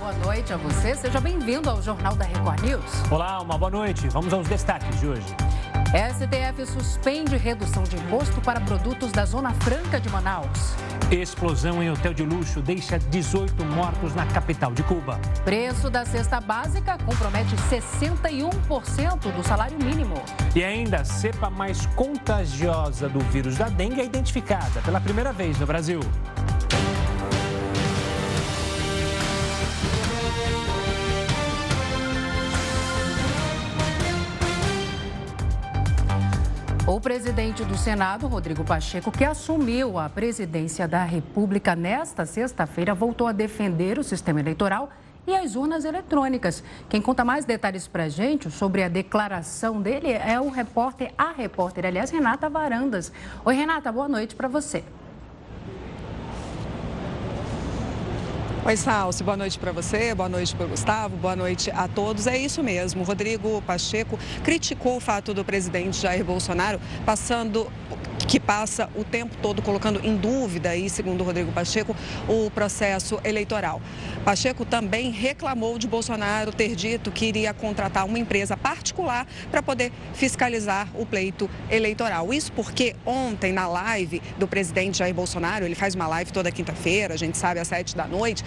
boa noite a você. Seja bem-vindo ao Jornal da Record News. Olá, uma boa noite. Vamos aos destaques de hoje. STF suspende redução de imposto para produtos da Zona Franca de Manaus. Explosão em hotel de luxo deixa 18 mortos na capital de Cuba. Preço da cesta básica compromete 61% do salário mínimo. E ainda a cepa mais contagiosa do vírus da dengue é identificada pela primeira vez no Brasil. O presidente do Senado, Rodrigo Pacheco, que assumiu a presidência da República nesta sexta-feira, voltou a defender o sistema eleitoral e as urnas eletrônicas. Quem conta mais detalhes para a gente sobre a declaração dele é o repórter, a repórter, aliás, Renata Varandas. Oi, Renata, boa noite para você. Oi, Salsi, boa noite para você, boa noite para o Gustavo, boa noite a todos. É isso mesmo, Rodrigo Pacheco criticou o fato do presidente Jair Bolsonaro passando que passa o tempo todo colocando em dúvida, aí, segundo Rodrigo Pacheco, o processo eleitoral. Pacheco também reclamou de Bolsonaro ter dito que iria contratar uma empresa particular para poder fiscalizar o pleito eleitoral. Isso porque ontem, na live do presidente Jair Bolsonaro, ele faz uma live toda quinta-feira, a gente sabe, às sete da noite,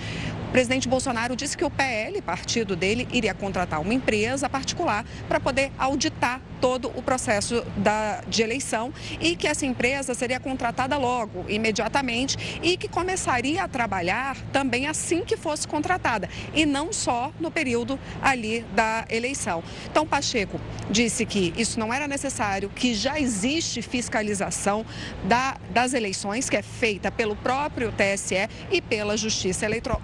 presidente Bolsonaro disse que o PL, partido dele, iria contratar uma empresa particular para poder auditar todo o processo da, de eleição e que essa empresa seria contratada logo, imediatamente, e que começaria a trabalhar também assim que fosse contratada, e não só no período ali da eleição. Então, Pacheco disse que isso não era necessário, que já existe fiscalização da, das eleições, que é feita pelo próprio TSE e pela Justiça Eleitoral,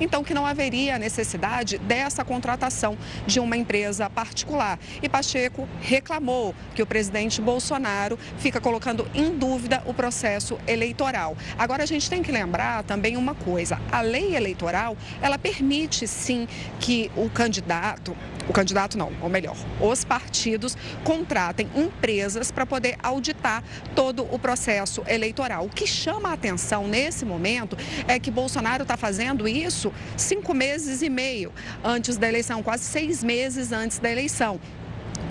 então que não haveria necessidade dessa contratação de uma empresa particular. E Pacheco reclamou que o presidente Bolsonaro fica colocando em dúvida o processo eleitoral. Agora a gente tem que lembrar também uma coisa: a lei eleitoral ela permite sim que o candidato o candidato não, ou melhor, os partidos contratem empresas para poder auditar todo o processo eleitoral. O que chama a atenção nesse momento é que Bolsonaro está fazendo isso cinco meses e meio antes da eleição, quase seis meses antes da eleição.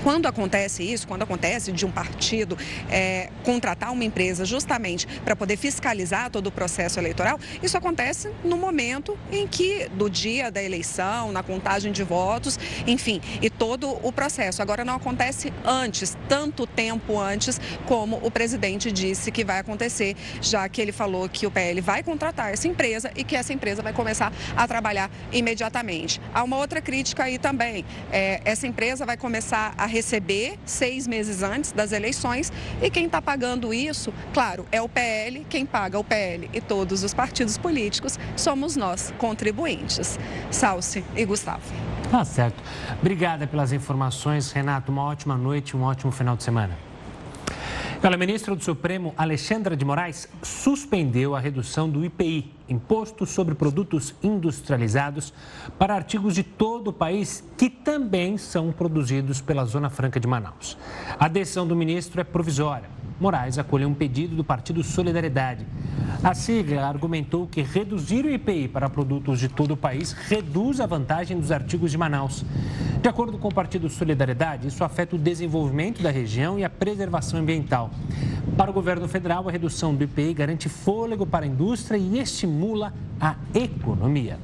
Quando acontece isso, quando acontece de um partido é, contratar uma empresa justamente para poder fiscalizar todo o processo eleitoral, isso acontece no momento em que, do dia da eleição, na contagem de votos, enfim, e todo o processo. Agora não acontece antes, tanto tempo antes como o presidente disse que vai acontecer, já que ele falou que o PL vai contratar essa empresa e que essa empresa vai começar a trabalhar imediatamente. Há uma outra crítica aí também. É, essa empresa vai começar a receber seis meses antes das eleições e quem está pagando isso, claro, é o PL, quem paga o PL e todos os partidos políticos somos nós, contribuintes. Salce e Gustavo. Tá certo. Obrigada pelas informações, Renato. Uma ótima noite, um ótimo final de semana. Olha, a ministra do Supremo, Alexandra de Moraes, suspendeu a redução do IPI, Imposto sobre Produtos Industrializados, para artigos de todo o país que também são produzidos pela Zona Franca de Manaus. A decisão do ministro é provisória. Moraes acolheu um pedido do Partido Solidariedade. A sigla argumentou que reduzir o IPI para produtos de todo o país reduz a vantagem dos artigos de Manaus. De acordo com o Partido Solidariedade, isso afeta o desenvolvimento da região e a preservação ambiental. Para o governo federal, a redução do IPI garante fôlego para a indústria e estimula a economia.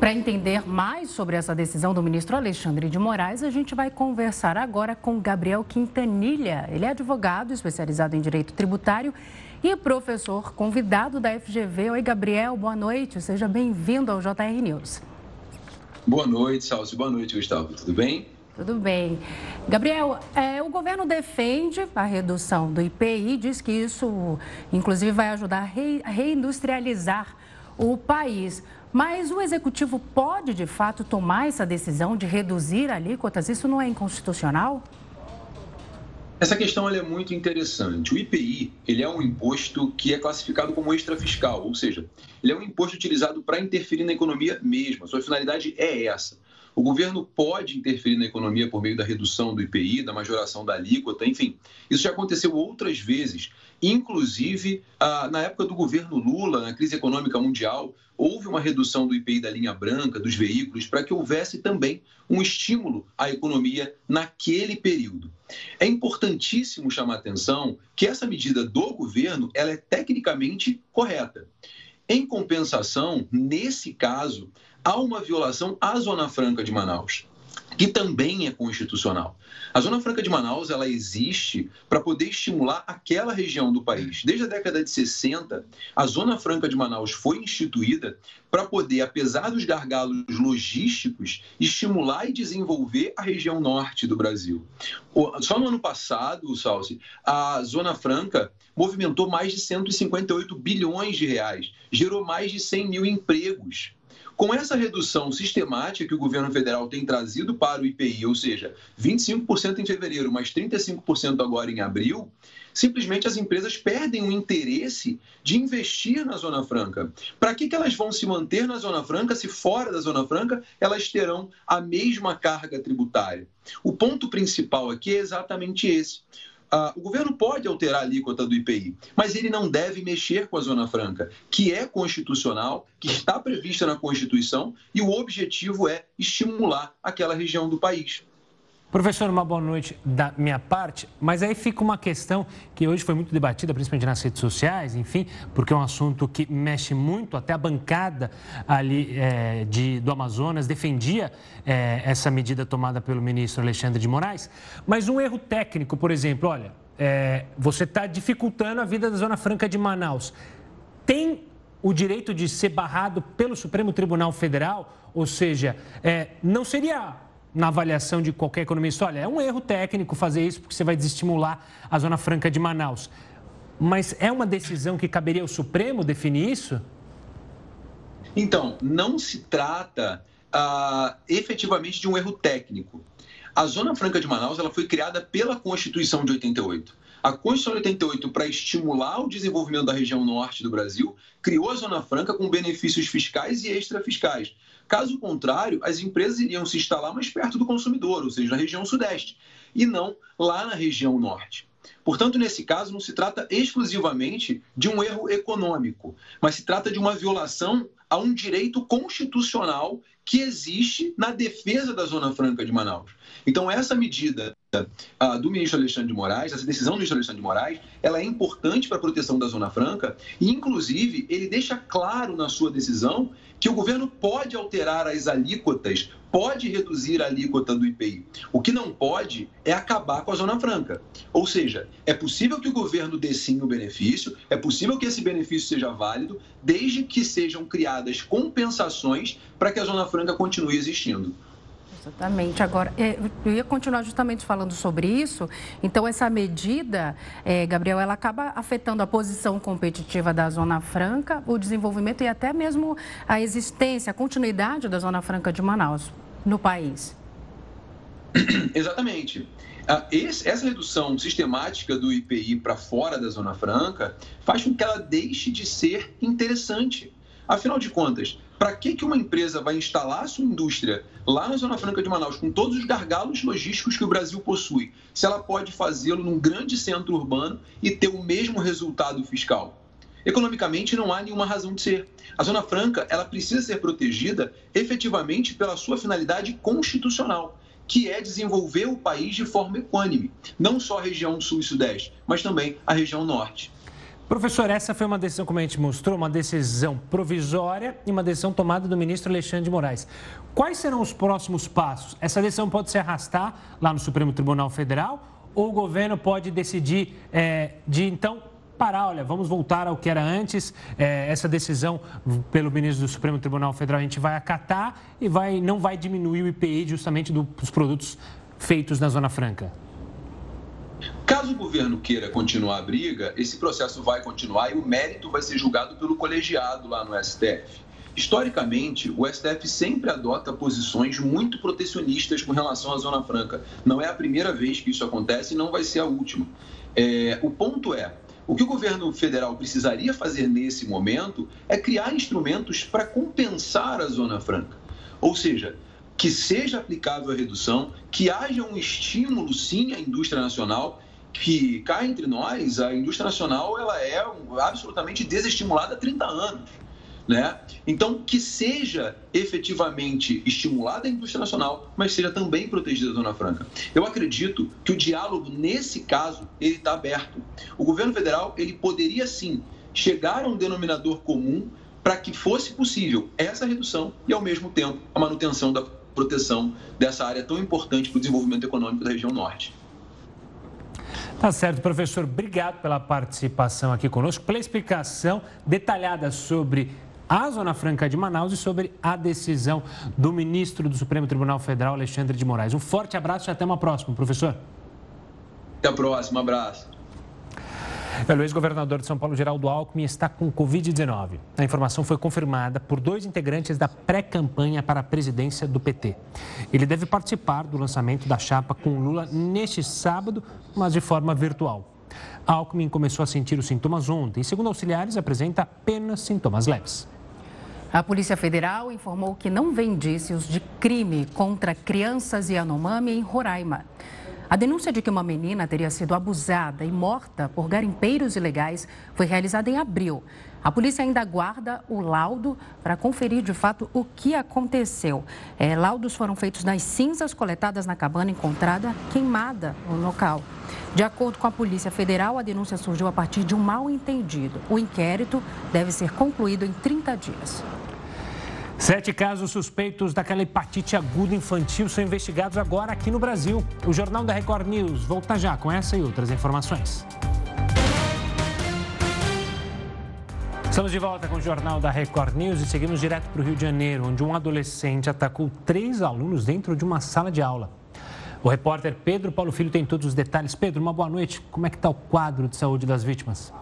Para entender mais sobre essa decisão do ministro Alexandre de Moraes, a gente vai conversar agora com Gabriel Quintanilha. Ele é advogado especializado em direito tributário e professor convidado da FGV. Oi, Gabriel, boa noite. Seja bem-vindo ao JR News. Boa noite, Salsi. Boa noite, Gustavo. Tudo bem? Tudo bem. Gabriel, é, o governo defende a redução do IPI, diz que isso, inclusive, vai ajudar a re, reindustrializar o país. Mas o executivo pode, de fato, tomar essa decisão de reduzir alíquotas? Isso não é inconstitucional? Essa questão é muito interessante. O IPI ele é um imposto que é classificado como extrafiscal, ou seja, ele é um imposto utilizado para interferir na economia mesmo. A sua finalidade é essa. O governo pode interferir na economia por meio da redução do IPI, da majoração da alíquota, enfim. Isso já aconteceu outras vezes, inclusive ah, na época do governo Lula, na crise econômica mundial, houve uma redução do IPI da linha branca, dos veículos, para que houvesse também um estímulo à economia naquele período. É importantíssimo chamar atenção que essa medida do governo ela é tecnicamente correta. Em compensação, nesse caso, há uma violação à Zona Franca de Manaus que também é constitucional. A Zona Franca de Manaus ela existe para poder estimular aquela região do país. Desde a década de 60, a Zona Franca de Manaus foi instituída para poder, apesar dos gargalos logísticos, estimular e desenvolver a região norte do Brasil. Só no ano passado, Salsi, a Zona Franca movimentou mais de 158 bilhões de reais, gerou mais de 100 mil empregos. Com essa redução sistemática que o governo federal tem trazido para o IPI, ou seja, 25% em fevereiro, mais 35% agora em abril, simplesmente as empresas perdem o interesse de investir na Zona Franca. Para que, que elas vão se manter na Zona Franca se fora da Zona Franca elas terão a mesma carga tributária? O ponto principal aqui é exatamente esse. Ah, o governo pode alterar a alíquota do IPI, mas ele não deve mexer com a Zona Franca, que é constitucional, que está prevista na Constituição, e o objetivo é estimular aquela região do país. Professor, uma boa noite da minha parte, mas aí fica uma questão que hoje foi muito debatida, principalmente nas redes sociais, enfim, porque é um assunto que mexe muito, até a bancada ali é, de, do Amazonas defendia é, essa medida tomada pelo ministro Alexandre de Moraes, mas um erro técnico, por exemplo, olha, é, você está dificultando a vida da Zona Franca de Manaus. Tem o direito de ser barrado pelo Supremo Tribunal Federal, ou seja, não seria na avaliação de qualquer economista, olha, é um erro técnico fazer isso porque você vai desestimular a Zona Franca de Manaus. Mas é uma decisão que caberia ao Supremo definir isso? Então, não se trata uh, efetivamente de um erro técnico. A Zona Franca de Manaus ela foi criada pela Constituição de 88. A Constituição de 88, para estimular o desenvolvimento da região norte do Brasil, criou a Zona Franca com benefícios fiscais e extrafiscais. Caso contrário, as empresas iriam se instalar mais perto do consumidor, ou seja, na região sudeste, e não lá na região norte. Portanto, nesse caso, não se trata exclusivamente de um erro econômico, mas se trata de uma violação a um direito constitucional que existe na defesa da Zona Franca de Manaus. Então, essa medida do ministro Alexandre de Moraes, essa decisão do ministro Alexandre de Moraes, ela é importante para a proteção da Zona Franca e, inclusive, ele deixa claro na sua decisão que o governo pode alterar as alíquotas, pode reduzir a alíquota do IPI. O que não pode é acabar com a Zona Franca. Ou seja, é possível que o governo dê sim o benefício, é possível que esse benefício seja válido, desde que sejam criadas compensações para que a Zona Franca continue existindo. Exatamente. Agora, é, eu ia continuar justamente falando sobre isso. Então, essa medida, é, Gabriel, ela acaba afetando a posição competitiva da Zona Franca, o desenvolvimento e até mesmo a existência, a continuidade da Zona Franca de Manaus no país. Exatamente. Ah, essa redução sistemática do IPI para fora da Zona Franca faz com que ela deixe de ser interessante. Afinal de contas, para que, que uma empresa vai instalar a sua indústria lá na Zona Franca de Manaus, com todos os gargalos logísticos que o Brasil possui, se ela pode fazê-lo num grande centro urbano e ter o mesmo resultado fiscal? Economicamente, não há nenhuma razão de ser. A Zona Franca ela precisa ser protegida efetivamente pela sua finalidade constitucional, que é desenvolver o país de forma equânime, não só a região sul e sudeste, mas também a região norte. Professor, essa foi uma decisão, como a gente mostrou, uma decisão provisória e uma decisão tomada do ministro Alexandre de Moraes. Quais serão os próximos passos? Essa decisão pode se arrastar lá no Supremo Tribunal Federal ou o governo pode decidir é, de então parar, olha, vamos voltar ao que era antes. É, essa decisão pelo ministro do Supremo Tribunal Federal a gente vai acatar e vai, não vai diminuir o IPI justamente dos produtos feitos na Zona Franca. Caso o governo queira continuar a briga, esse processo vai continuar e o mérito vai ser julgado pelo colegiado lá no STF. Historicamente, o STF sempre adota posições muito protecionistas com relação à Zona Franca. Não é a primeira vez que isso acontece e não vai ser a última. É, o ponto é: o que o governo federal precisaria fazer nesse momento é criar instrumentos para compensar a Zona Franca. Ou seja, que seja aplicável a redução, que haja um estímulo, sim, à indústria nacional, que cá entre nós, a indústria nacional ela é absolutamente desestimulada há 30 anos. Né? Então, que seja efetivamente estimulada a indústria nacional, mas seja também protegida a Zona Franca. Eu acredito que o diálogo, nesse caso, ele está aberto. O governo federal ele poderia sim chegar a um denominador comum para que fosse possível essa redução e, ao mesmo tempo, a manutenção da proteção dessa área tão importante para o desenvolvimento econômico da região norte. Tá certo, professor. Obrigado pela participação aqui conosco, pela explicação detalhada sobre a Zona Franca de Manaus e sobre a decisão do ministro do Supremo Tribunal Federal, Alexandre de Moraes. Um forte abraço e até uma próxima, professor. Até a próxima, abraço. O ex-governador de São Paulo, Geraldo Alckmin, está com Covid-19. A informação foi confirmada por dois integrantes da pré-campanha para a presidência do PT. Ele deve participar do lançamento da chapa com Lula neste sábado, mas de forma virtual. Alckmin começou a sentir os sintomas ontem e, segundo auxiliares, apresenta apenas sintomas leves. A Polícia Federal informou que não vê indícios de crime contra crianças e Yanomami em Roraima. A denúncia de que uma menina teria sido abusada e morta por garimpeiros ilegais foi realizada em abril. A polícia ainda aguarda o laudo para conferir de fato o que aconteceu. É, laudos foram feitos nas cinzas coletadas na cabana encontrada queimada no local. De acordo com a Polícia Federal, a denúncia surgiu a partir de um mal-entendido. O inquérito deve ser concluído em 30 dias. Sete casos suspeitos daquela hepatite aguda infantil são investigados agora aqui no Brasil. O Jornal da Record News volta já com essa e outras informações. Estamos de volta com o Jornal da Record News e seguimos direto para o Rio de Janeiro, onde um adolescente atacou três alunos dentro de uma sala de aula. O repórter Pedro Paulo Filho tem todos os detalhes. Pedro, uma boa noite. Como é que está o quadro de saúde das vítimas?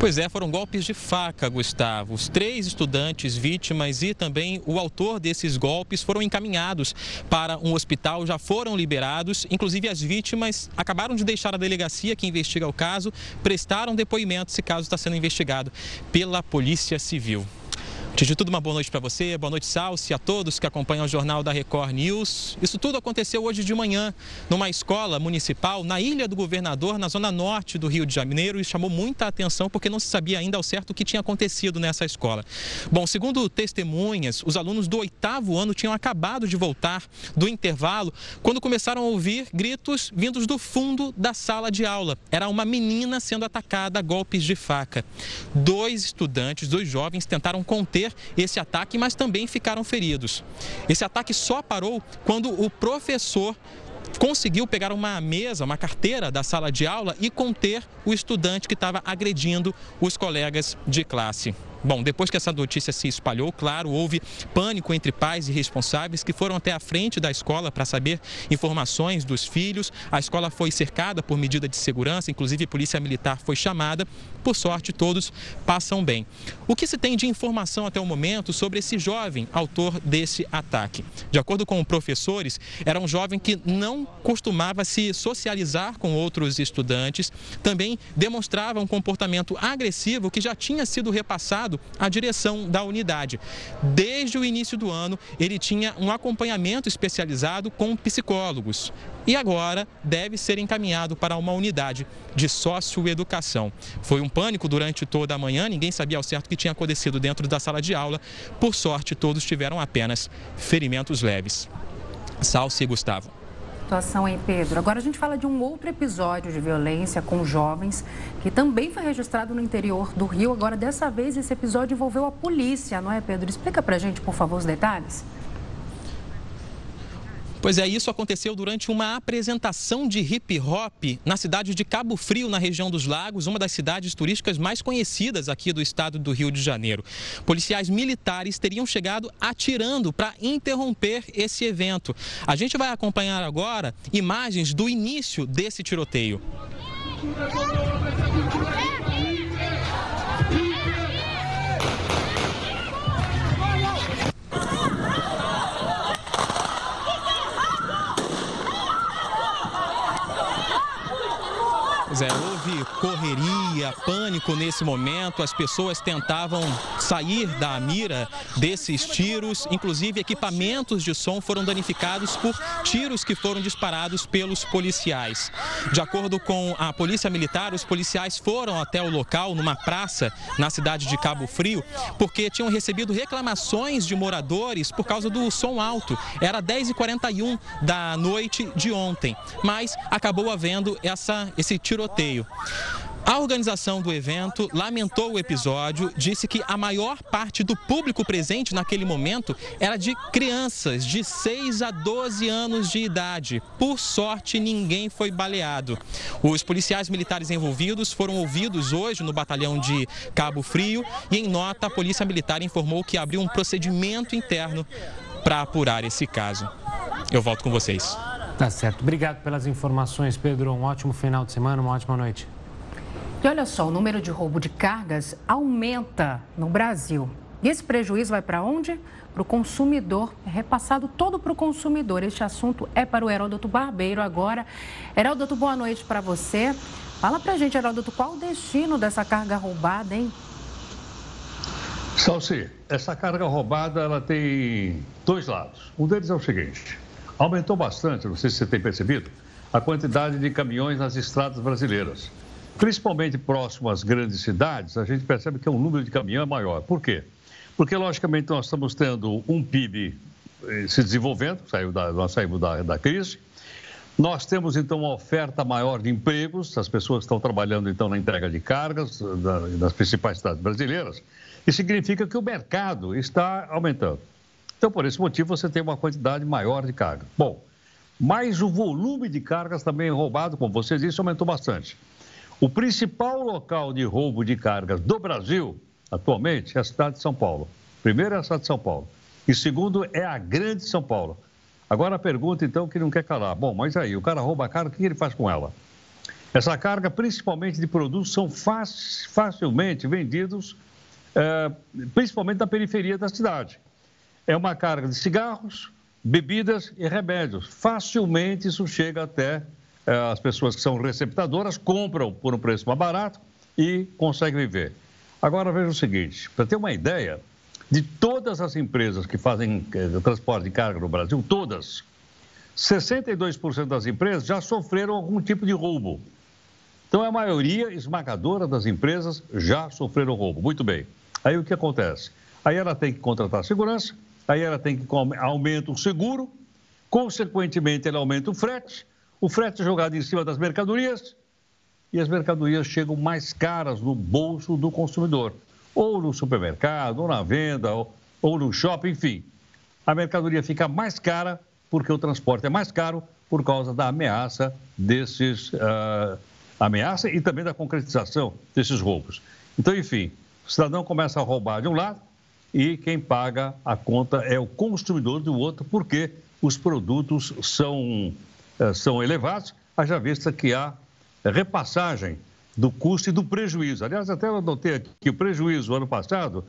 Pois é, foram golpes de faca, Gustavo. Os três estudantes vítimas e também o autor desses golpes foram encaminhados para um hospital, já foram liberados. Inclusive, as vítimas acabaram de deixar a delegacia que investiga o caso, prestaram depoimento. Esse caso está sendo investigado pela Polícia Civil. De tudo, uma boa noite para você, boa noite, Salsi, a todos que acompanham o Jornal da Record News. Isso tudo aconteceu hoje de manhã, numa escola municipal na Ilha do Governador, na zona norte do Rio de Janeiro, e chamou muita atenção porque não se sabia ainda ao certo o que tinha acontecido nessa escola. Bom, segundo testemunhas, os alunos do oitavo ano tinham acabado de voltar do intervalo quando começaram a ouvir gritos vindos do fundo da sala de aula. Era uma menina sendo atacada a golpes de faca. Dois estudantes, dois jovens, tentaram conter esse ataque, mas também ficaram feridos. Esse ataque só parou quando o professor conseguiu pegar uma mesa, uma carteira da sala de aula e conter o estudante que estava agredindo os colegas de classe. Bom, depois que essa notícia se espalhou, claro, houve pânico entre pais e responsáveis que foram até a frente da escola para saber informações dos filhos. A escola foi cercada por medida de segurança, inclusive polícia militar foi chamada. Por sorte, todos passam bem. O que se tem de informação até o momento sobre esse jovem autor desse ataque? De acordo com professores, era um jovem que não costumava se socializar com outros estudantes, também demonstrava um comportamento agressivo que já tinha sido repassado à direção da unidade. Desde o início do ano, ele tinha um acompanhamento especializado com psicólogos e agora deve ser encaminhado para uma unidade de socioeducação. Foi um pânico durante toda a manhã, ninguém sabia ao certo o que tinha acontecido dentro da sala de aula. Por sorte, todos tiveram apenas ferimentos leves. Salce e Gustavo situação, hein, Pedro? Agora a gente fala de um outro episódio de violência com jovens que também foi registrado no interior do Rio. Agora, dessa vez, esse episódio envolveu a polícia, não é, Pedro? Explica pra gente, por favor, os detalhes. Pois é, isso aconteceu durante uma apresentação de hip hop na cidade de Cabo Frio, na região dos Lagos, uma das cidades turísticas mais conhecidas aqui do estado do Rio de Janeiro. Policiais militares teriam chegado atirando para interromper esse evento. A gente vai acompanhar agora imagens do início desse tiroteio. É, houve correria, havia pânico nesse momento, as pessoas tentavam sair da mira desses tiros, inclusive equipamentos de som foram danificados por tiros que foram disparados pelos policiais. De acordo com a Polícia Militar, os policiais foram até o local, numa praça na cidade de Cabo Frio, porque tinham recebido reclamações de moradores por causa do som alto. Era 10h41 da noite de ontem, mas acabou havendo essa, esse tiroteio. A organização do evento lamentou o episódio, disse que a maior parte do público presente naquele momento era de crianças de 6 a 12 anos de idade. Por sorte, ninguém foi baleado. Os policiais militares envolvidos foram ouvidos hoje no batalhão de Cabo Frio e, em nota, a Polícia Militar informou que abriu um procedimento interno para apurar esse caso. Eu volto com vocês. Tá certo. Obrigado pelas informações, Pedro. Um ótimo final de semana, uma ótima noite. E olha só, o número de roubo de cargas aumenta no Brasil. E esse prejuízo vai para onde? Para o consumidor, é repassado todo para o consumidor. Este assunto é para o Heródoto Barbeiro agora. Heródoto, boa noite para você. Fala para a gente, Heródoto, qual o destino dessa carga roubada, hein? Salsi, essa carga roubada ela tem dois lados. Um deles é o seguinte: aumentou bastante, não sei se você tem percebido, a quantidade de caminhões nas estradas brasileiras. Principalmente próximo às grandes cidades, a gente percebe que o número de caminhão é maior. Por quê? Porque, logicamente, nós estamos tendo um PIB eh, se desenvolvendo, saiu da, nós saímos da, da crise. Nós temos, então, uma oferta maior de empregos, as pessoas estão trabalhando, então, na entrega de cargas da, das principais cidades brasileiras. Isso significa que o mercado está aumentando. Então, por esse motivo, você tem uma quantidade maior de carga. Bom, mas o volume de cargas também roubado, como você disse, aumentou bastante. O principal local de roubo de cargas do Brasil, atualmente, é a cidade de São Paulo. Primeiro é a cidade de São Paulo. E segundo é a grande São Paulo. Agora a pergunta, então, que não quer calar. Bom, mas aí, o cara rouba a carga, o que ele faz com ela? Essa carga, principalmente de produtos, são facilmente vendidos, é, principalmente na periferia da cidade. É uma carga de cigarros, bebidas e remédios. Facilmente isso chega até as pessoas que são receptadoras compram por um preço mais barato e conseguem viver. Agora veja o seguinte: para ter uma ideia, de todas as empresas que fazem eh, transporte de carga no Brasil, todas, 62% das empresas já sofreram algum tipo de roubo. Então, a maioria esmagadora das empresas já sofreram roubo. Muito bem. Aí o que acontece? Aí ela tem que contratar segurança, aí ela tem que aumentar o seguro, consequentemente, ela aumenta o frete, o frete é jogado em cima das mercadorias e as mercadorias chegam mais caras no bolso do consumidor, ou no supermercado, ou na venda, ou, ou no shopping, enfim. A mercadoria fica mais cara porque o transporte é mais caro por causa da ameaça desses uh, ameaça e também da concretização desses roubos. Então, enfim, o cidadão começa a roubar de um lado e quem paga a conta é o consumidor do outro, porque os produtos são são elevados, haja vista que há repassagem do custo e do prejuízo. Aliás, até eu notei aqui que o prejuízo ano passado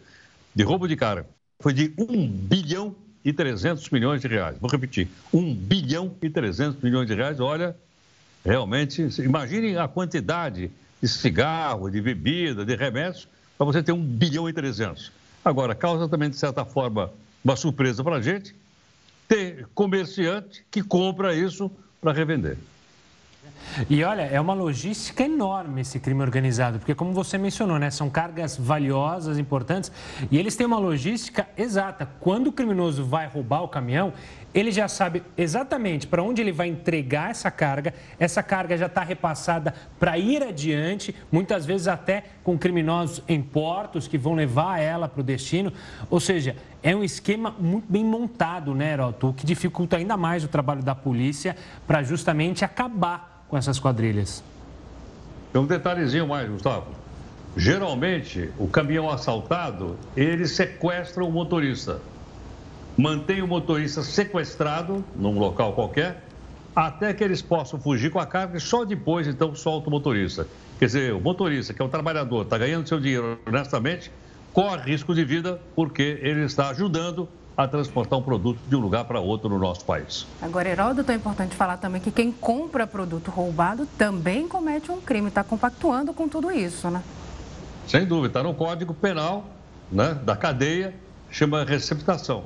de roubo de carga foi de 1 bilhão e 300 milhões de reais. Vou repetir, 1 bilhão e 300 milhões de reais. Olha, realmente, imaginem a quantidade de cigarro, de bebida, de remédios, para você ter 1 bilhão e 300. Agora, causa também, de certa forma, uma surpresa para a gente, ter comerciante que compra isso para revender. E olha, é uma logística enorme esse crime organizado, porque como você mencionou, né, são cargas valiosas, importantes, e eles têm uma logística exata. Quando o criminoso vai roubar o caminhão, ele já sabe exatamente para onde ele vai entregar essa carga, essa carga já está repassada para ir adiante, muitas vezes até com criminosos em portos que vão levar ela para o destino. Ou seja, é um esquema muito bem montado, né, Heroto? O que dificulta ainda mais o trabalho da polícia para justamente acabar com essas quadrilhas. Tem um detalhezinho mais, Gustavo. Geralmente, o caminhão assaltado, ele sequestra o motorista mantém o motorista sequestrado num local qualquer, até que eles possam fugir com a carga e só depois, então, solta o motorista. Quer dizer, o motorista, que é um trabalhador, está ganhando seu dinheiro honestamente, corre risco de vida porque ele está ajudando a transportar um produto de um lugar para outro no nosso país. Agora, Heródoto, é importante falar também que quem compra produto roubado também comete um crime, está compactuando com tudo isso, né? Sem dúvida, está no Código Penal né, da cadeia, chama receptação.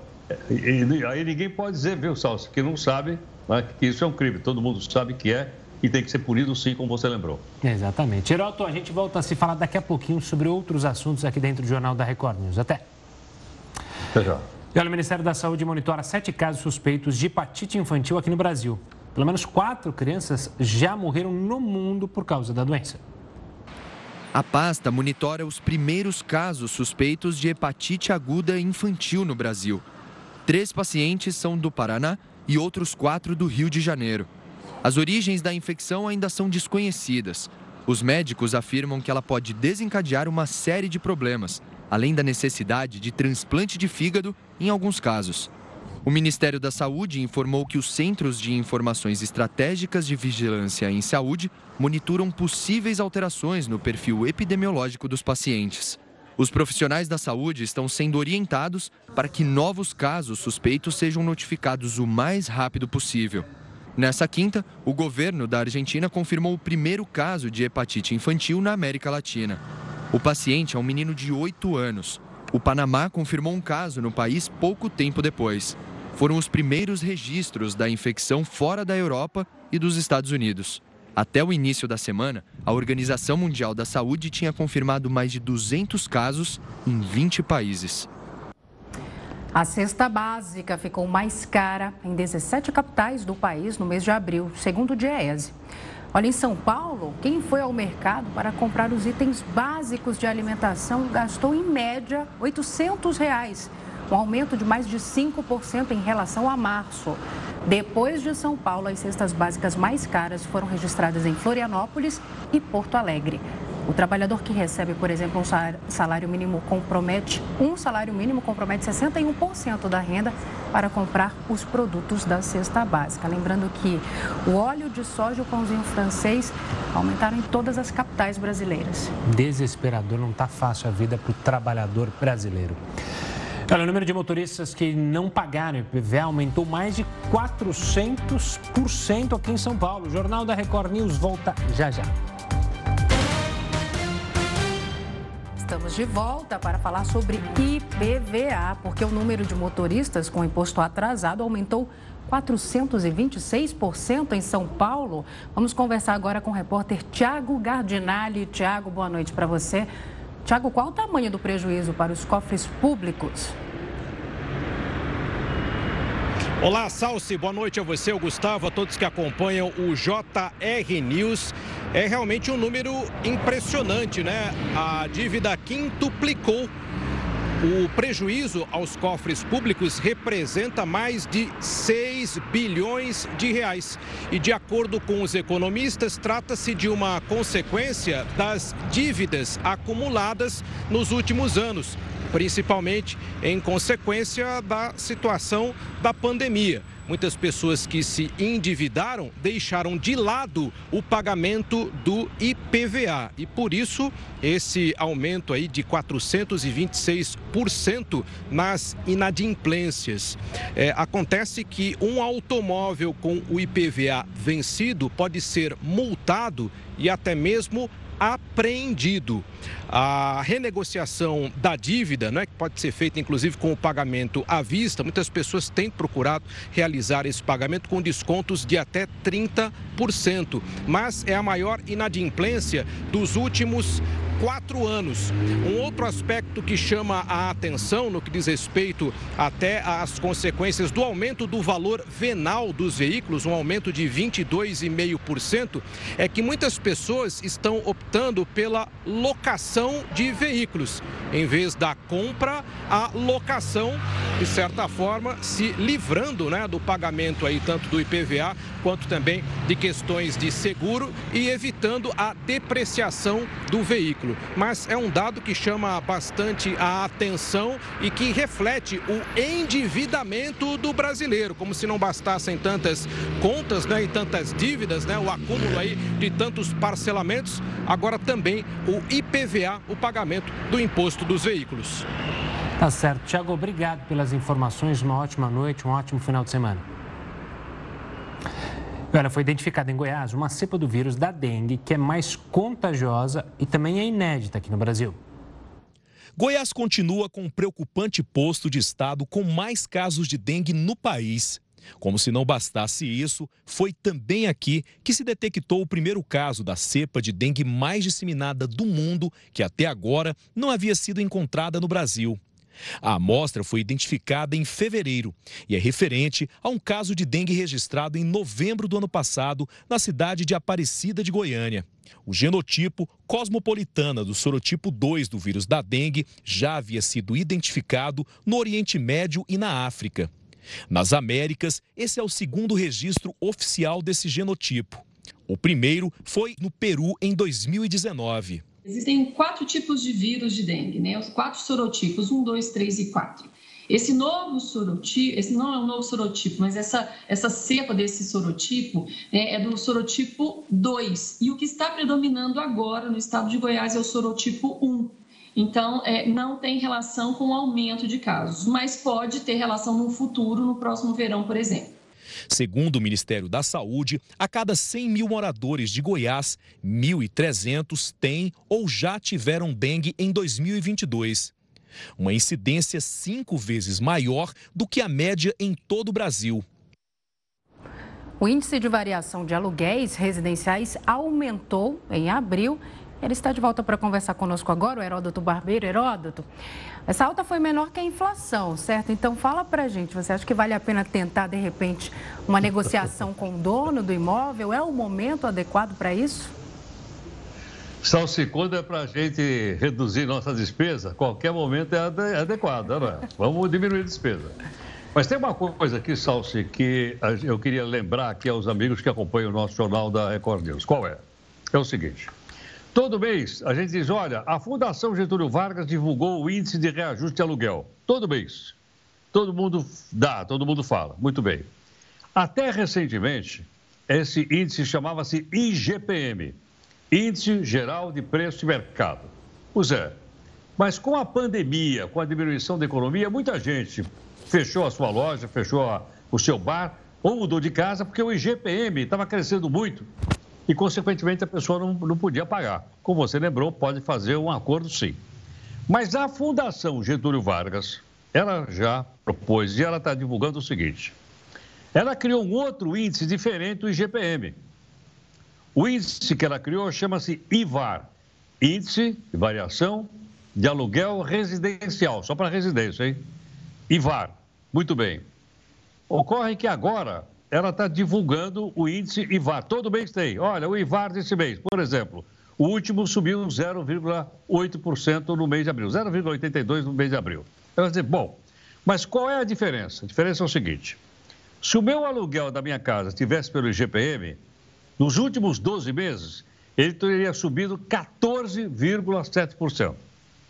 E, e, aí ninguém pode dizer, viu, Salso, que não sabe né, que isso é um crime. Todo mundo sabe que é e tem que ser punido sim, como você lembrou. Exatamente. Heroto, a gente volta a se falar daqui a pouquinho sobre outros assuntos aqui dentro do Jornal da Record News. Até. Até já. E olha, o Ministério da Saúde monitora sete casos suspeitos de hepatite infantil aqui no Brasil. Pelo menos quatro crianças já morreram no mundo por causa da doença. A pasta monitora os primeiros casos suspeitos de hepatite aguda infantil no Brasil. Três pacientes são do Paraná e outros quatro do Rio de Janeiro. As origens da infecção ainda são desconhecidas. Os médicos afirmam que ela pode desencadear uma série de problemas, além da necessidade de transplante de fígado em alguns casos. O Ministério da Saúde informou que os Centros de Informações Estratégicas de Vigilância em Saúde monitoram possíveis alterações no perfil epidemiológico dos pacientes. Os profissionais da saúde estão sendo orientados para que novos casos suspeitos sejam notificados o mais rápido possível. Nessa quinta, o governo da Argentina confirmou o primeiro caso de hepatite infantil na América Latina. O paciente é um menino de 8 anos. O Panamá confirmou um caso no país pouco tempo depois foram os primeiros registros da infecção fora da Europa e dos Estados Unidos. Até o início da semana, a Organização Mundial da Saúde tinha confirmado mais de 200 casos em 20 países. A cesta básica ficou mais cara em 17 capitais do país no mês de abril, segundo o DIEESE. Olha, em São Paulo, quem foi ao mercado para comprar os itens básicos de alimentação gastou, em média, 800 reais um aumento de mais de 5% em relação a março. Depois de São Paulo, as cestas básicas mais caras foram registradas em Florianópolis e Porto Alegre. O trabalhador que recebe, por exemplo, um salário mínimo compromete, um salário mínimo compromete 61% da renda para comprar os produtos da cesta básica. Lembrando que o óleo de soja e o pãozinho francês aumentaram em todas as capitais brasileiras. Desesperador, não está fácil a vida para o trabalhador brasileiro. Olha, o número de motoristas que não pagaram IPVA aumentou mais de 400% aqui em São Paulo. O Jornal da Record News volta já já. Estamos de volta para falar sobre IPVA, porque o número de motoristas com imposto atrasado aumentou 426% em São Paulo. Vamos conversar agora com o repórter Tiago Gardinali. Tiago, boa noite para você. Tiago, qual o tamanho do prejuízo para os cofres públicos? Olá, Salsi, boa noite a você, o Gustavo, a todos que acompanham o JR News. É realmente um número impressionante, né? A dívida quintuplicou o prejuízo aos cofres públicos representa mais de 6 bilhões de reais. E de acordo com os economistas, trata-se de uma consequência das dívidas acumuladas nos últimos anos, principalmente em consequência da situação da pandemia. Muitas pessoas que se endividaram deixaram de lado o pagamento do IPVA e por isso esse aumento aí de 426% nas inadimplências. É, acontece que um automóvel com o IPVA vencido pode ser multado e até mesmo apreendido. A renegociação da dívida, né, que pode ser feita inclusive com o pagamento à vista, muitas pessoas têm procurado realizar esse pagamento com descontos de até 30%, mas é a maior inadimplência dos últimos quatro anos. Um outro aspecto que chama a atenção no que diz respeito até às consequências do aumento do valor venal dos veículos, um aumento de 22,5%, é que muitas pessoas estão optando pela locação de veículos, em vez da compra, a locação, de certa forma, se livrando né, do pagamento aí tanto do IPVA quanto também de questões de seguro e evitando a depreciação do veículo. mas é um dado que chama bastante a atenção e que reflete o endividamento do brasileiro, como se não bastassem tantas contas né, e tantas dívidas, né, o acúmulo aí de tantos parcelamentos, agora também o IPVA, o pagamento do imposto dos veículos. Tá certo. Tiago, obrigado pelas informações. Uma ótima noite, um ótimo final de semana. Olha, foi identificada em Goiás uma cepa do vírus da dengue que é mais contagiosa e também é inédita aqui no Brasil. Goiás continua com um preocupante posto de estado com mais casos de dengue no país. Como se não bastasse isso, foi também aqui que se detectou o primeiro caso da cepa de dengue mais disseminada do mundo, que até agora não havia sido encontrada no Brasil. A amostra foi identificada em fevereiro e é referente a um caso de dengue registrado em novembro do ano passado na cidade de Aparecida de Goiânia. O genotipo cosmopolitana do sorotipo 2 do vírus da dengue já havia sido identificado no Oriente Médio e na África. Nas Américas, esse é o segundo registro oficial desse genotipo. O primeiro foi no Peru em 2019. Existem quatro tipos de vírus de dengue, né? Os quatro sorotipos, um, dois, três e quatro. Esse novo sorotipo, esse não é um novo sorotipo, mas essa, essa cepa desse sorotipo né, é do sorotipo 2. E o que está predominando agora no estado de Goiás é o sorotipo 1. Então, é, não tem relação com o aumento de casos, mas pode ter relação no futuro, no próximo verão, por exemplo. Segundo o Ministério da Saúde, a cada 100 mil moradores de Goiás, 1.300 têm ou já tiveram dengue em 2022. Uma incidência cinco vezes maior do que a média em todo o Brasil. O índice de variação de aluguéis residenciais aumentou em abril ele está de volta para conversar conosco agora, o Heródoto Barbeiro. Heródoto, essa alta foi menor que a inflação, certo? Então fala para gente, você acha que vale a pena tentar, de repente, uma negociação com o dono do imóvel? É o momento adequado para isso? Salsi, quando é para a gente reduzir nossa despesa, qualquer momento é adequado, não é? Vamos diminuir a despesa. Mas tem uma coisa aqui, Salsi, que eu queria lembrar aqui aos amigos que acompanham o nosso jornal da Record News. Qual é? É o seguinte, Todo mês a gente diz: olha, a Fundação Getúlio Vargas divulgou o índice de reajuste de aluguel. Todo mês. Todo mundo dá, todo mundo fala. Muito bem. Até recentemente, esse índice chamava-se IGPM Índice Geral de Preço de Mercado. Pois é. Mas com a pandemia, com a diminuição da economia, muita gente fechou a sua loja, fechou a, o seu bar ou mudou de casa porque o IGPM estava crescendo muito e, consequentemente, a pessoa não, não podia pagar. Como você lembrou, pode fazer um acordo sim. Mas a Fundação Getúlio Vargas, ela já propôs e ela está divulgando o seguinte: ela criou um outro índice diferente do IGPM. O índice que ela criou chama-se IVAR Índice de Variação de Aluguel Residencial, só para residência, hein? IVAR. Muito bem. Ocorre que agora ela está divulgando o índice IVAR. Todo mês tem. Olha, o IVAR desse mês, por exemplo, o último subiu 0,8% no mês de abril, 0,82% no mês de abril. Eu vou dizer, bom, mas qual é a diferença? A diferença é o seguinte: se o meu aluguel da minha casa estivesse pelo IGPM, nos últimos 12 meses, ele teria subido 14,7%.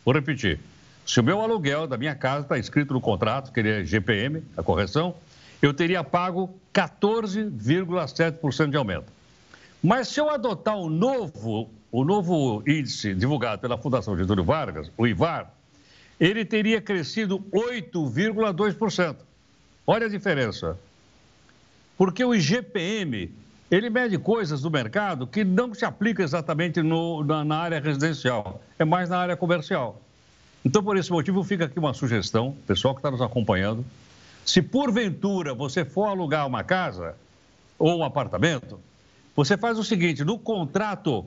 Vou repetir. Se o meu aluguel da minha casa está escrito no contrato, que ele é IGPM, a correção, eu teria pago 14,7% de aumento. Mas se eu adotar o novo, o novo índice divulgado pela Fundação Getúlio Vargas, o IVAR, ele teria crescido 8,2%. Olha a diferença. Porque o IGPM, ele mede coisas do mercado que não se aplica exatamente no, na, na área residencial, é mais na área comercial. Então, por esse motivo, fica aqui uma sugestão, pessoal que está nos acompanhando, se porventura você for alugar uma casa ou um apartamento, você faz o seguinte: no contrato,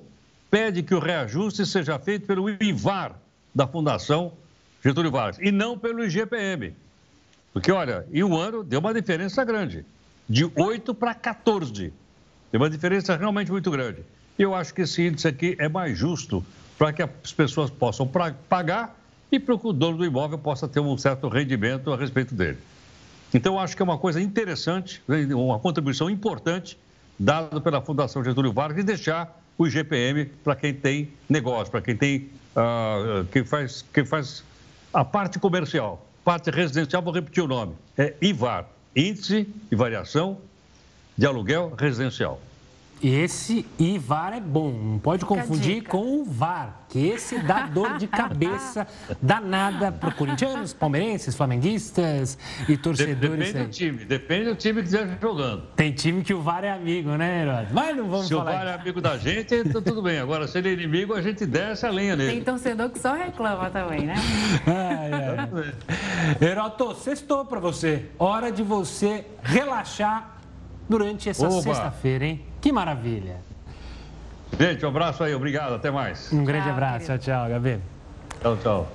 pede que o reajuste seja feito pelo IVAR da Fundação Getúlio Vargas e não pelo IGPM. Porque, olha, em um ano deu uma diferença grande, de 8 para 14. Deu uma diferença realmente muito grande. Eu acho que esse índice aqui é mais justo para que as pessoas possam pagar e para que o dono do imóvel possa ter um certo rendimento a respeito dele. Então, acho que é uma coisa interessante, uma contribuição importante dada pela Fundação Getúlio Vargas e deixar o IGPM para quem tem negócio, para quem tem uh, quem faz, quem faz a parte comercial, parte residencial, vou repetir o nome, é IVAR, Índice de Variação de Aluguel Residencial. Esse IVAR é bom, não pode confundir com o VAR, que esse dá dor de cabeça danada para corintianos, palmeirenses, flamenguistas e torcedores. Depende do time, depende do time que estiver jogando. Tem time que o VAR é amigo, né, Herói? Mas não vamos se falar. Se o VAR é amigo da gente, então tudo bem. Agora, se ele é inimigo, a gente desce a lenha nele. Tem torcedor que só reclama também, né? ai, ai. Heroto, sextou para você. Hora de você relaxar durante essa sexta-feira, hein? Que maravilha. Gente, um abraço aí, obrigado, até mais. Um grande tchau, abraço, querido. tchau, tchau, Gabi. Tchau, tchau.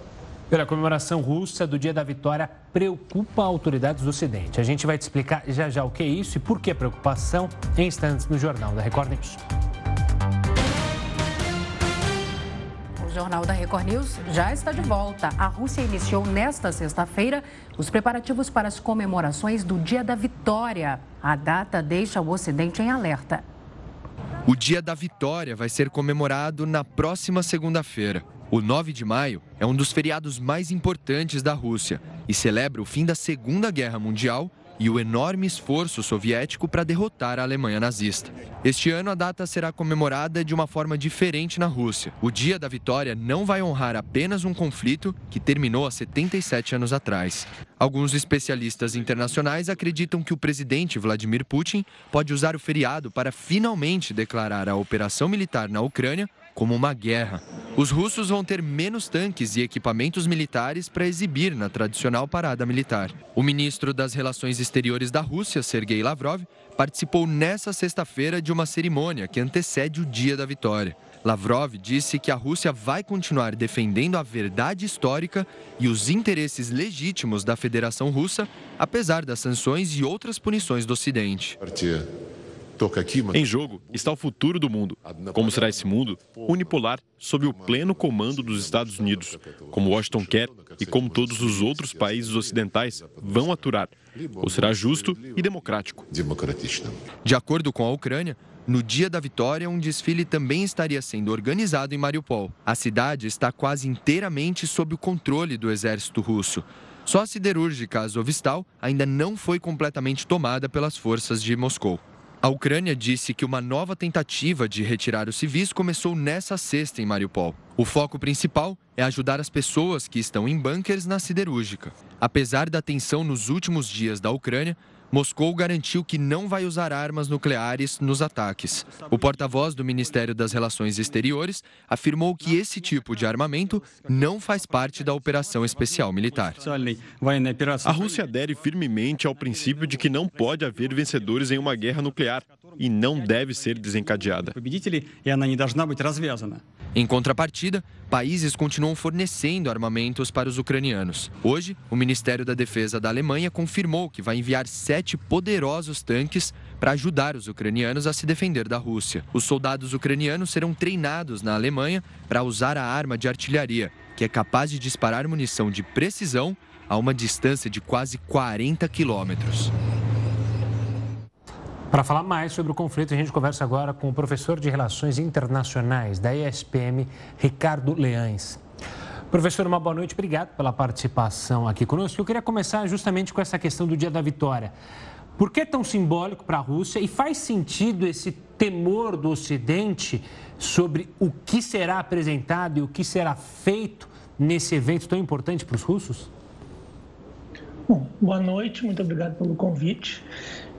Pela comemoração russa do Dia da Vitória preocupa autoridades do Ocidente. A gente vai te explicar já já o que é isso e por que preocupação em instantes no Jornal da Record News. Jornal da Record News já está de volta. A Rússia iniciou nesta sexta-feira os preparativos para as comemorações do Dia da Vitória. A data deixa o Ocidente em alerta. O Dia da Vitória vai ser comemorado na próxima segunda-feira. O 9 de maio é um dos feriados mais importantes da Rússia e celebra o fim da Segunda Guerra Mundial e o enorme esforço soviético para derrotar a Alemanha nazista. Este ano, a data será comemorada de uma forma diferente na Rússia. O Dia da Vitória não vai honrar apenas um conflito que terminou há 77 anos atrás. Alguns especialistas internacionais acreditam que o presidente Vladimir Putin pode usar o feriado para finalmente declarar a operação militar na Ucrânia como uma guerra. Os russos vão ter menos tanques e equipamentos militares para exibir na tradicional parada militar. O ministro das Relações Exteriores da Rússia, Sergei Lavrov, participou nesta sexta-feira de uma cerimônia que antecede o Dia da Vitória. Lavrov disse que a Rússia vai continuar defendendo a verdade histórica e os interesses legítimos da Federação Russa, apesar das sanções e outras punições do Ocidente. Em jogo está o futuro do mundo. Como será esse mundo? Unipolar, sob o pleno comando dos Estados Unidos, como Washington quer e como todos os outros países ocidentais vão aturar. Ou será justo e democrático. De acordo com a Ucrânia, no dia da vitória, um desfile também estaria sendo organizado em Mariupol. A cidade está quase inteiramente sob o controle do exército russo. Só a siderúrgica Azovstal ainda não foi completamente tomada pelas forças de Moscou. A Ucrânia disse que uma nova tentativa de retirar os civis começou nessa sexta em Mariupol. O foco principal é ajudar as pessoas que estão em bunkers na siderúrgica. Apesar da tensão nos últimos dias da Ucrânia, Moscou garantiu que não vai usar armas nucleares nos ataques. O porta-voz do Ministério das Relações Exteriores afirmou que esse tipo de armamento não faz parte da operação especial militar. A Rússia adere firmemente ao princípio de que não pode haver vencedores em uma guerra nuclear e não deve ser desencadeada. Em contrapartida, países continuam fornecendo armamentos para os ucranianos. Hoje, o Ministério da Defesa da Alemanha confirmou que vai enviar sete poderosos tanques para ajudar os ucranianos a se defender da Rússia. Os soldados ucranianos serão treinados na Alemanha para usar a arma de artilharia, que é capaz de disparar munição de precisão a uma distância de quase 40 quilômetros. Para falar mais sobre o conflito, a gente conversa agora com o professor de Relações Internacionais da ESPM, Ricardo Leães. Professor, uma boa noite, obrigado pela participação aqui conosco. Eu queria começar justamente com essa questão do Dia da Vitória. Por que é tão simbólico para a Rússia e faz sentido esse temor do Ocidente sobre o que será apresentado e o que será feito nesse evento tão importante para os russos? Bom, boa noite, muito obrigado pelo convite.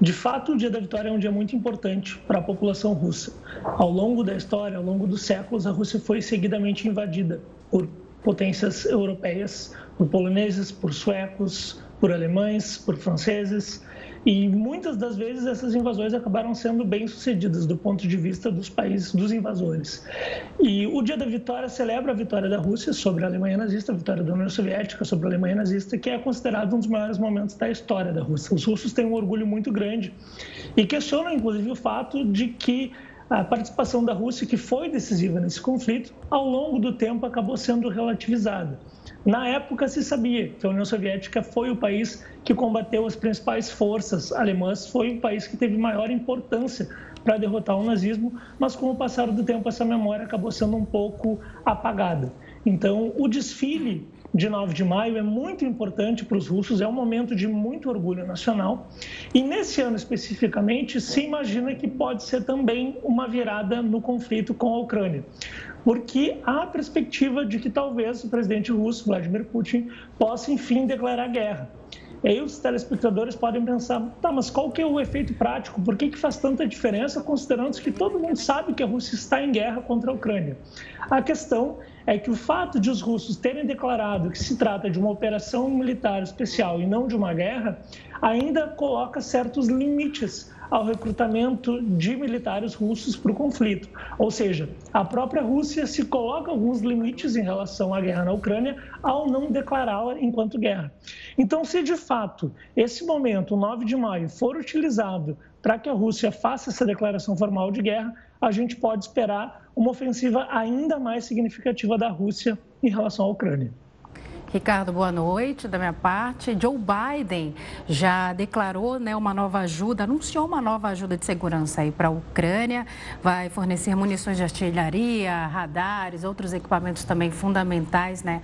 De fato, o Dia da Vitória é um dia muito importante para a população russa. Ao longo da história, ao longo dos séculos, a Rússia foi seguidamente invadida por potências europeias, por poloneses, por suecos, por alemães, por franceses. E muitas das vezes essas invasões acabaram sendo bem sucedidas do ponto de vista dos países, dos invasores. E o Dia da Vitória celebra a vitória da Rússia sobre a Alemanha nazista, a vitória da União Soviética sobre a Alemanha nazista, que é considerado um dos maiores momentos da história da Rússia. Os russos têm um orgulho muito grande e questionam, inclusive, o fato de que a participação da Rússia, que foi decisiva nesse conflito, ao longo do tempo acabou sendo relativizada. Na época se sabia que a União Soviética foi o país que combateu as principais forças alemãs, foi o país que teve maior importância para derrotar o nazismo, mas com o passar do tempo essa memória acabou sendo um pouco apagada. Então, o desfile de 9 de maio é muito importante para os russos, é um momento de muito orgulho nacional. E nesse ano especificamente, se imagina que pode ser também uma virada no conflito com a Ucrânia. Porque há a perspectiva de que talvez o presidente russo, Vladimir Putin, possa enfim declarar guerra. E aí os telespectadores podem pensar, tá, mas qual que é o efeito prático? Por que, que faz tanta diferença, considerando que todo mundo sabe que a Rússia está em guerra contra a Ucrânia? A questão é que o fato de os russos terem declarado que se trata de uma operação militar especial e não de uma guerra, ainda coloca certos limites ao recrutamento de militares russos para o conflito. Ou seja, a própria Rússia se coloca alguns limites em relação à guerra na Ucrânia ao não declará-la enquanto guerra. Então, se de fato esse momento, o 9 de maio, for utilizado para que a Rússia faça essa declaração formal de guerra, a gente pode esperar uma ofensiva ainda mais significativa da Rússia em relação à Ucrânia. Ricardo, boa noite da minha parte. Joe Biden já declarou né, uma nova ajuda, anunciou uma nova ajuda de segurança aí para a Ucrânia, vai fornecer munições de artilharia, radares, outros equipamentos também fundamentais né,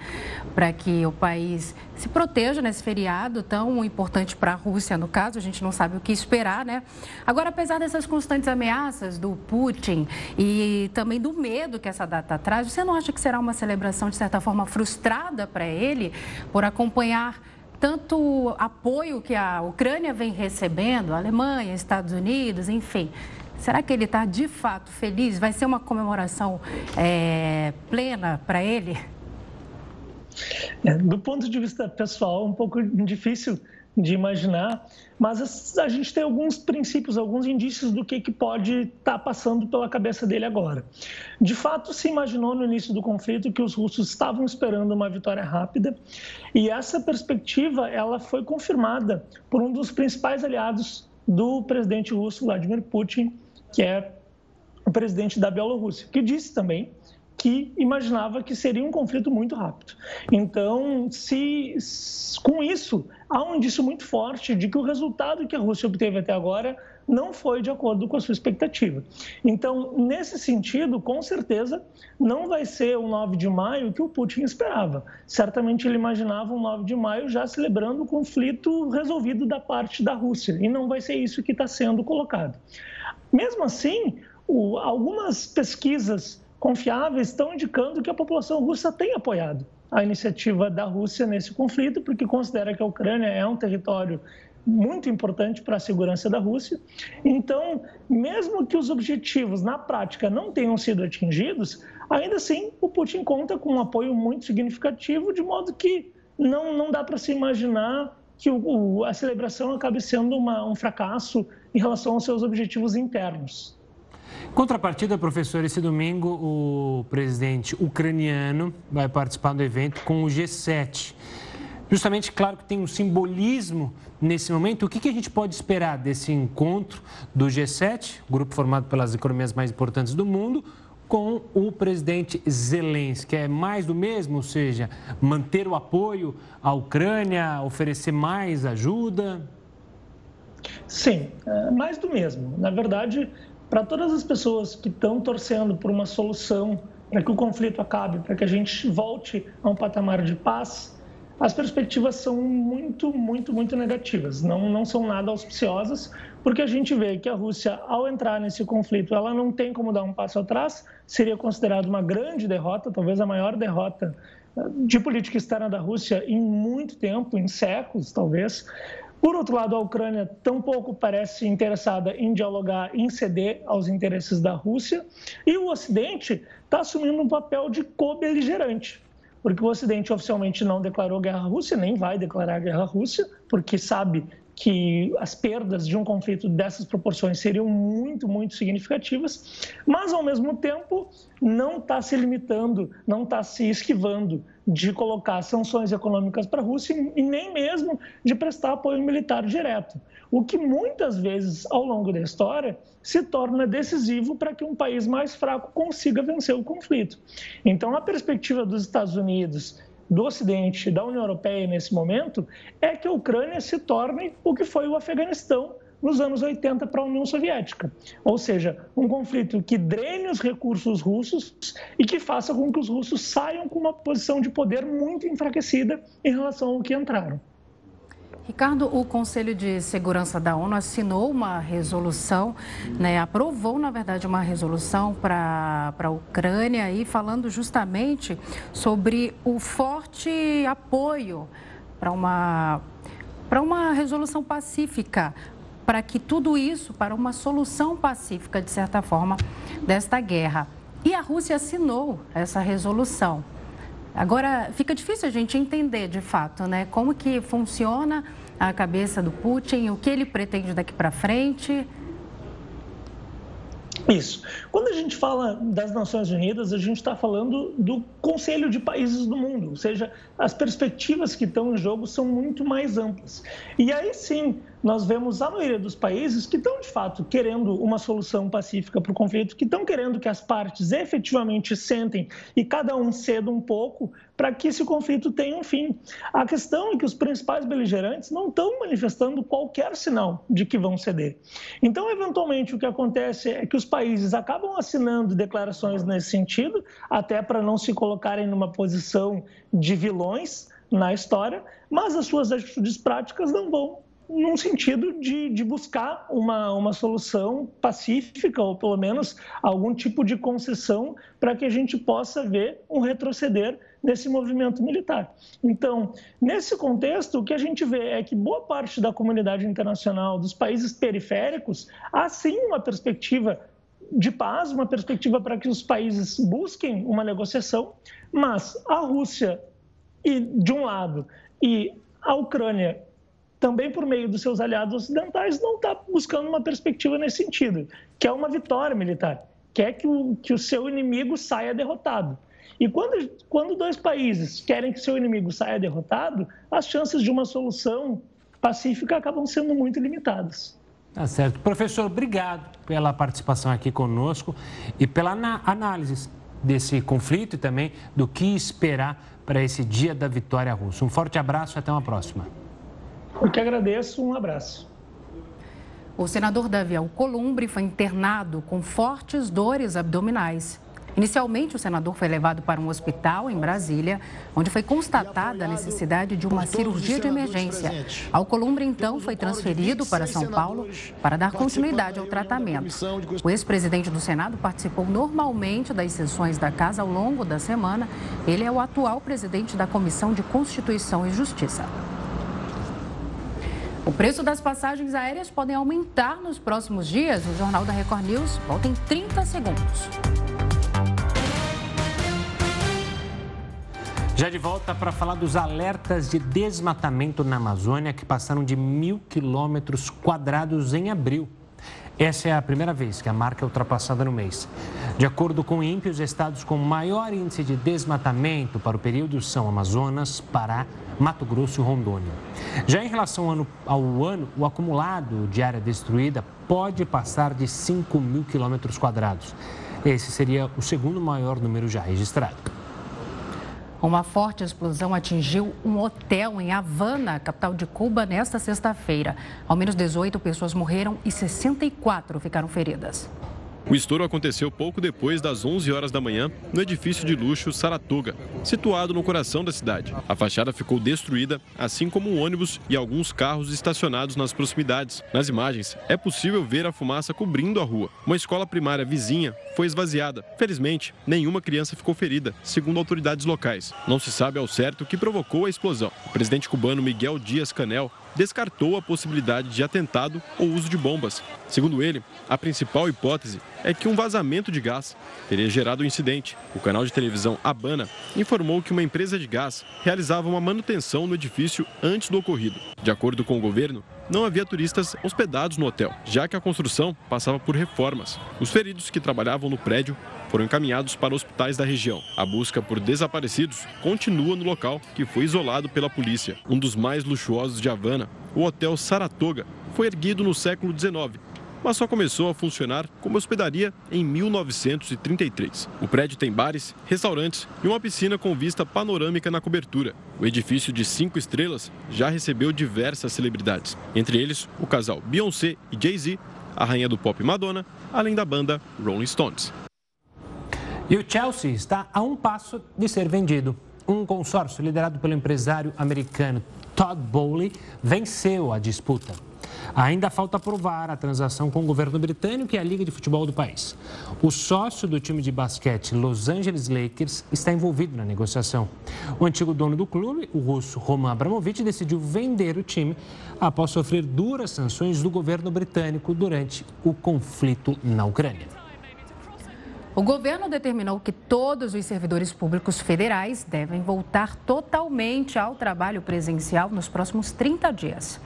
para que o país se proteja nesse feriado tão importante para a Rússia, no caso, a gente não sabe o que esperar, né? Agora, apesar dessas constantes ameaças do Putin e também do medo que essa data traz, você não acha que será uma celebração, de certa forma, frustrada para ele por acompanhar tanto apoio que a Ucrânia vem recebendo, a Alemanha, Estados Unidos, enfim. Será que ele está de fato feliz? Vai ser uma comemoração é, plena para ele? É, do ponto de vista pessoal, um pouco difícil de imaginar, mas a gente tem alguns princípios, alguns indícios do que, que pode estar tá passando pela cabeça dele agora. De fato, se imaginou no início do conflito que os russos estavam esperando uma vitória rápida, e essa perspectiva ela foi confirmada por um dos principais aliados do presidente russo, Vladimir Putin, que é o presidente da Bielorrússia, que disse também que imaginava que seria um conflito muito rápido. Então, se com isso há um indício muito forte de que o resultado que a Rússia obteve até agora não foi de acordo com a sua expectativa. Então, nesse sentido, com certeza, não vai ser o 9 de maio que o Putin esperava. Certamente ele imaginava um 9 de maio já celebrando o conflito resolvido da parte da Rússia, e não vai ser isso que está sendo colocado. Mesmo assim, algumas pesquisas confiáveis estão indicando que a população russa tem apoiado a iniciativa da Rússia nesse conflito, porque considera que a Ucrânia é um território muito importante para a segurança da Rússia. Então, mesmo que os objetivos na prática não tenham sido atingidos, ainda assim o Putin conta com um apoio muito significativo, de modo que não, não dá para se imaginar que o, a celebração acabe sendo uma, um fracasso em relação aos seus objetivos internos. Contrapartida, professor, esse domingo o presidente ucraniano vai participar do evento com o G7. Justamente, claro que tem um simbolismo nesse momento. O que, que a gente pode esperar desse encontro do G7, grupo formado pelas economias mais importantes do mundo, com o presidente Zelensky? É mais do mesmo, ou seja, manter o apoio à Ucrânia, oferecer mais ajuda? Sim, é mais do mesmo. Na verdade, para todas as pessoas que estão torcendo por uma solução, para que o conflito acabe, para que a gente volte a um patamar de paz, as perspectivas são muito, muito, muito negativas. Não, não são nada auspiciosas, porque a gente vê que a Rússia, ao entrar nesse conflito, ela não tem como dar um passo atrás, seria considerado uma grande derrota, talvez a maior derrota eh, de política externa da Rússia em muito tempo, em séculos, talvez. Por outro lado, a Ucrânia tampouco parece interessada em dialogar, em ceder aos interesses da Rússia, e o Ocidente está assumindo um papel de co-beligerante, porque o Ocidente oficialmente não declarou guerra à Rússia, nem vai declarar guerra à Rússia, porque sabe que as perdas de um conflito dessas proporções seriam muito, muito significativas, mas ao mesmo tempo não está se limitando, não está se esquivando de colocar sanções econômicas para a Rússia e nem mesmo de prestar apoio militar direto, o que muitas vezes ao longo da história se torna decisivo para que um país mais fraco consiga vencer o conflito. Então, a perspectiva dos Estados Unidos do Ocidente, da União Europeia nesse momento, é que a Ucrânia se torne o que foi o Afeganistão nos anos 80 para a União Soviética. Ou seja, um conflito que drene os recursos russos e que faça com que os russos saiam com uma posição de poder muito enfraquecida em relação ao que entraram. Ricardo, o Conselho de Segurança da ONU assinou uma resolução, né, aprovou, na verdade, uma resolução para a Ucrânia, e falando justamente sobre o forte apoio para uma, uma resolução pacífica, para que tudo isso, para uma solução pacífica, de certa forma, desta guerra. E a Rússia assinou essa resolução. Agora, fica difícil a gente entender, de fato, né, como que funciona a cabeça do Putin, o que ele pretende daqui para frente. Isso. Quando a gente fala das Nações Unidas, a gente está falando do Conselho de Países do Mundo, ou seja, as perspectivas que estão em jogo são muito mais amplas. E aí sim, nós vemos a maioria dos países que estão, de fato, querendo uma solução pacífica para o conflito, que estão querendo que as partes efetivamente sentem e cada um ceda um pouco para que esse conflito tenha um fim. A questão é que os principais beligerantes não estão manifestando qualquer sinal de que vão ceder. Então, eventualmente, o que acontece é que os países acabam assinando declarações nesse sentido, até para não se colocarem numa posição de vilões na história, mas as suas atitudes práticas não vão num sentido de, de buscar uma, uma solução pacífica, ou pelo menos algum tipo de concessão, para que a gente possa ver um retroceder nesse movimento militar. Então, nesse contexto, o que a gente vê é que boa parte da comunidade internacional, dos países periféricos, há sim uma perspectiva de paz, uma perspectiva para que os países busquem uma negociação, mas a Rússia, e, de um lado, e a Ucrânia também por meio dos seus aliados ocidentais, não está buscando uma perspectiva nesse sentido, que é uma vitória militar, quer que o, que o seu inimigo saia derrotado. E quando, quando dois países querem que seu inimigo saia derrotado, as chances de uma solução pacífica acabam sendo muito limitadas. Tá certo. Professor, obrigado pela participação aqui conosco e pela análise desse conflito e também do que esperar para esse dia da vitória russa. Um forte abraço e até uma próxima. Eu que agradeço, um abraço. O senador Davi Alcolumbre foi internado com fortes dores abdominais. Inicialmente, o senador foi levado para um hospital em Brasília, onde foi constatada a necessidade de uma cirurgia de emergência. Alcolumbre, então, foi transferido para São Paulo para dar continuidade ao tratamento. O ex-presidente do Senado participou normalmente das sessões da casa ao longo da semana. Ele é o atual presidente da Comissão de Constituição e Justiça. O preço das passagens aéreas podem aumentar nos próximos dias. O Jornal da Record News volta em 30 segundos. Já de volta para falar dos alertas de desmatamento na Amazônia que passaram de mil quilômetros quadrados em abril. Essa é a primeira vez que a marca é ultrapassada no mês. De acordo com o INPE, os estados com maior índice de desmatamento para o período são Amazonas, Pará, Mato Grosso e Rondônia. Já em relação ao ano, ao ano o acumulado de área destruída pode passar de 5 mil quilômetros quadrados. Esse seria o segundo maior número já registrado. Uma forte explosão atingiu um hotel em Havana, capital de Cuba, nesta sexta-feira. Ao menos 18 pessoas morreram e 64 ficaram feridas. O estouro aconteceu pouco depois das 11 horas da manhã no edifício de luxo Saratoga, situado no coração da cidade. A fachada ficou destruída, assim como um ônibus e alguns carros estacionados nas proximidades. Nas imagens, é possível ver a fumaça cobrindo a rua. Uma escola primária vizinha foi esvaziada. Felizmente, nenhuma criança ficou ferida, segundo autoridades locais. Não se sabe ao certo o que provocou a explosão. O presidente cubano Miguel Dias Canel descartou a possibilidade de atentado ou uso de bombas. Segundo ele, a principal hipótese é que um vazamento de gás teria gerado o um incidente. O canal de televisão Habana informou que uma empresa de gás realizava uma manutenção no edifício antes do ocorrido. De acordo com o governo, não havia turistas hospedados no hotel, já que a construção passava por reformas. Os feridos que trabalhavam no prédio foram encaminhados para hospitais da região. A busca por desaparecidos continua no local, que foi isolado pela polícia. Um dos mais luxuosos de Havana, o Hotel Saratoga, foi erguido no século XIX mas só começou a funcionar como hospedaria em 1933. O prédio tem bares, restaurantes e uma piscina com vista panorâmica na cobertura. O edifício de cinco estrelas já recebeu diversas celebridades, entre eles o casal Beyoncé e Jay-Z, a rainha do pop Madonna, além da banda Rolling Stones. E o Chelsea está a um passo de ser vendido. Um consórcio liderado pelo empresário americano Todd Bowley venceu a disputa. Ainda falta aprovar a transação com o governo britânico e a Liga de Futebol do país. O sócio do time de basquete Los Angeles Lakers está envolvido na negociação. O antigo dono do clube, o russo Roman Abramovich, decidiu vender o time após sofrer duras sanções do governo britânico durante o conflito na Ucrânia. O governo determinou que todos os servidores públicos federais devem voltar totalmente ao trabalho presencial nos próximos 30 dias.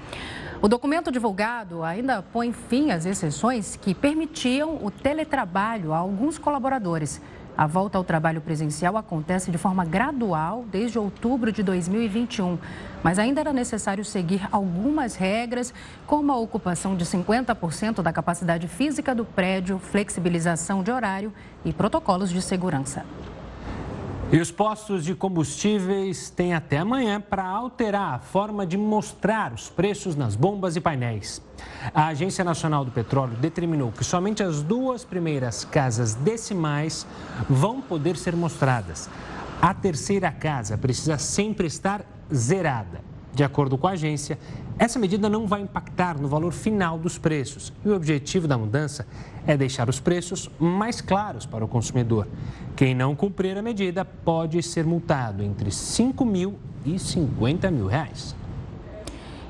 O documento divulgado ainda põe fim às exceções que permitiam o teletrabalho a alguns colaboradores. A volta ao trabalho presencial acontece de forma gradual desde outubro de 2021, mas ainda era necessário seguir algumas regras, como a ocupação de 50% da capacidade física do prédio, flexibilização de horário e protocolos de segurança. E os postos de combustíveis têm até amanhã para alterar a forma de mostrar os preços nas bombas e painéis. A Agência Nacional do Petróleo determinou que somente as duas primeiras casas decimais vão poder ser mostradas. A terceira casa precisa sempre estar zerada. De acordo com a agência, essa medida não vai impactar no valor final dos preços e o objetivo da mudança é deixar os preços mais claros para o consumidor. Quem não cumprir a medida pode ser multado entre 5 mil e 50 mil reais.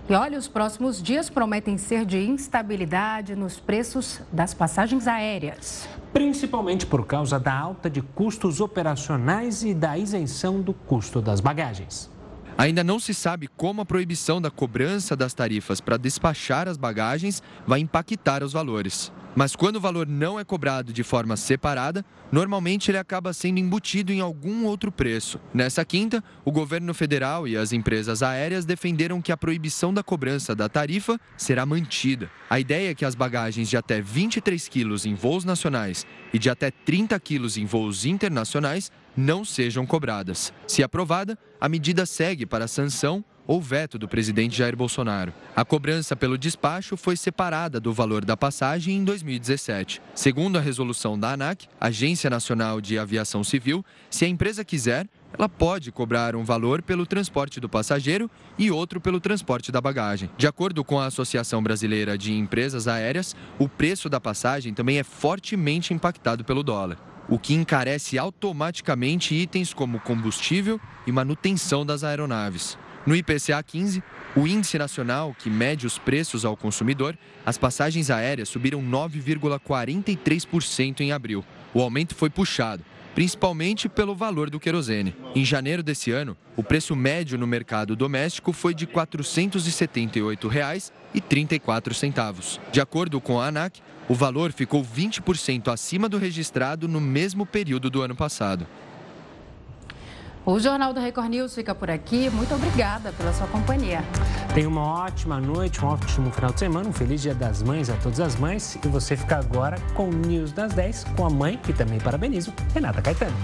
E olha, os próximos dias prometem ser de instabilidade nos preços das passagens aéreas. Principalmente por causa da alta de custos operacionais e da isenção do custo das bagagens. Ainda não se sabe como a proibição da cobrança das tarifas para despachar as bagagens vai impactar os valores. Mas quando o valor não é cobrado de forma separada, normalmente ele acaba sendo embutido em algum outro preço. Nessa quinta, o governo federal e as empresas aéreas defenderam que a proibição da cobrança da tarifa será mantida. A ideia é que as bagagens de até 23 quilos em voos nacionais e de até 30 quilos em voos internacionais não sejam cobradas. Se aprovada, a medida segue para a sanção ou veto do presidente Jair Bolsonaro. A cobrança pelo despacho foi separada do valor da passagem em 2017. Segundo a resolução da ANAC, Agência Nacional de Aviação Civil, se a empresa quiser, ela pode cobrar um valor pelo transporte do passageiro e outro pelo transporte da bagagem. De acordo com a Associação Brasileira de Empresas Aéreas, o preço da passagem também é fortemente impactado pelo dólar o que encarece automaticamente itens como combustível e manutenção das aeronaves. No IPCA 15, o índice nacional que mede os preços ao consumidor, as passagens aéreas subiram 9,43% em abril. O aumento foi puxado, principalmente pelo valor do querosene. Em janeiro desse ano, o preço médio no mercado doméstico foi de R$ 468,34. De acordo com a ANAC, o valor ficou 20% acima do registrado no mesmo período do ano passado. O Jornal da Record News fica por aqui. Muito obrigada pela sua companhia. Tenha uma ótima noite, um ótimo final de semana, um feliz Dia das Mães a todas as mães. E você fica agora com o News das 10 com a mãe, que também parabenizo, Renata Caetano.